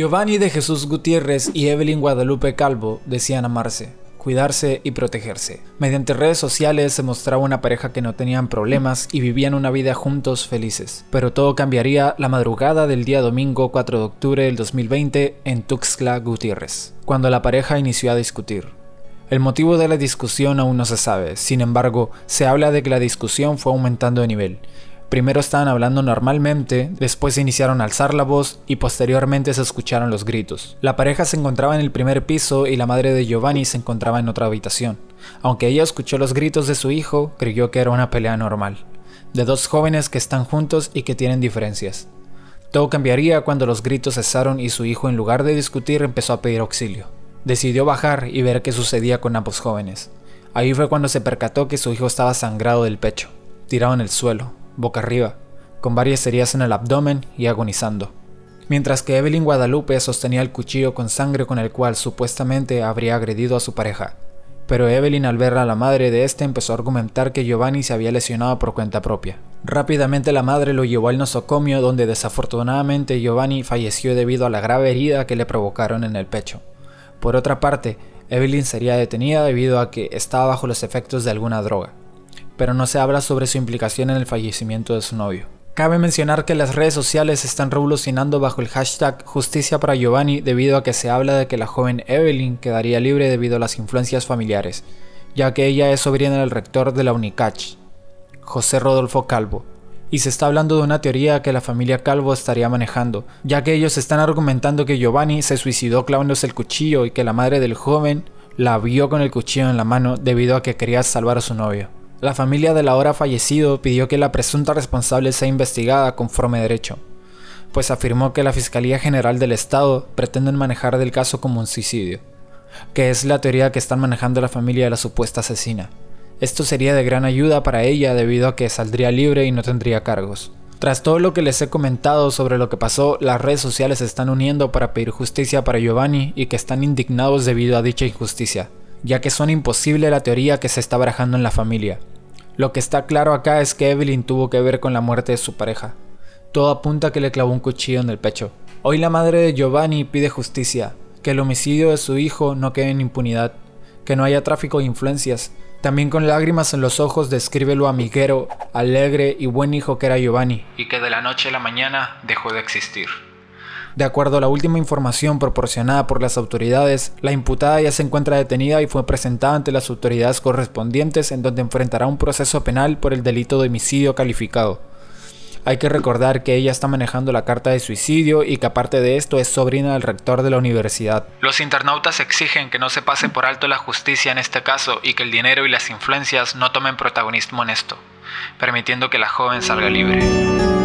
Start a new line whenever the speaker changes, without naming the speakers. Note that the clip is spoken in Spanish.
Giovanni de Jesús Gutiérrez y Evelyn Guadalupe Calvo decían amarse, cuidarse y protegerse. Mediante redes sociales se mostraba una pareja que no tenían problemas y vivían una vida juntos felices. Pero todo cambiaría la madrugada del día domingo 4 de octubre del 2020 en Tuxtla Gutiérrez, cuando la pareja inició a discutir. El motivo de la discusión aún no se sabe, sin embargo, se habla de que la discusión fue aumentando de nivel, Primero estaban hablando normalmente, después iniciaron a alzar la voz y posteriormente se escucharon los gritos. La pareja se encontraba en el primer piso y la madre de Giovanni se encontraba en otra habitación. Aunque ella escuchó los gritos de su hijo, creyó que era una pelea normal, de dos jóvenes que están juntos y que tienen diferencias. Todo cambiaría cuando los gritos cesaron y su hijo en lugar de discutir empezó a pedir auxilio. Decidió bajar y ver qué sucedía con ambos jóvenes. Ahí fue cuando se percató que su hijo estaba sangrado del pecho, tirado en el suelo, boca arriba, con varias heridas en el abdomen y agonizando. Mientras que Evelyn Guadalupe sostenía el cuchillo con sangre con el cual supuestamente habría agredido a su pareja. Pero Evelyn al ver a la madre de este empezó a argumentar que Giovanni se había lesionado por cuenta propia. Rápidamente la madre lo llevó al nosocomio donde desafortunadamente Giovanni falleció debido a la grave herida que le provocaron en el pecho. Por otra parte, Evelyn sería detenida debido a que estaba bajo los efectos de alguna droga pero no se habla sobre su implicación en el fallecimiento de su novio. Cabe mencionar que las redes sociales están revolucionando bajo el hashtag Justicia para Giovanni debido a que se habla de que la joven Evelyn quedaría libre debido a las influencias familiares, ya que ella es sobrina del rector de la Unicach, José Rodolfo Calvo, y se está hablando de una teoría que la familia Calvo estaría manejando, ya que ellos están argumentando que Giovanni se suicidó clavándose el cuchillo y que la madre del joven la vio con el cuchillo en la mano debido a que quería salvar a su novio. La familia del ahora fallecido pidió que la presunta responsable sea investigada conforme derecho, pues afirmó que la Fiscalía General del Estado pretende manejar el caso como un suicidio, que es la teoría que están manejando la familia de la supuesta asesina. Esto sería de gran ayuda para ella debido a que saldría libre y no tendría cargos. Tras todo lo que les he comentado sobre lo que pasó, las redes sociales se están uniendo para pedir justicia para Giovanni y que están indignados debido a dicha injusticia ya que suena imposible la teoría que se está barajando en la familia. Lo que está claro acá es que Evelyn tuvo que ver con la muerte de su pareja. Todo apunta a que le clavó un cuchillo en el pecho. Hoy la madre de Giovanni pide justicia, que el homicidio de su hijo no quede en impunidad, que no haya tráfico de influencias. También con lágrimas en los ojos describe lo amiguero, alegre y buen hijo que era Giovanni, y que de la noche a la mañana dejó de existir. De acuerdo a la última información proporcionada por las autoridades, la imputada ya se encuentra detenida y fue presentada ante las autoridades correspondientes en donde enfrentará un proceso penal por el delito de homicidio calificado. Hay que recordar que ella está manejando la carta de suicidio y que aparte de esto es sobrina del rector de la universidad. Los internautas exigen que no se pase por alto la justicia en este caso y que el dinero y las influencias no tomen protagonismo en esto, permitiendo que la joven salga libre.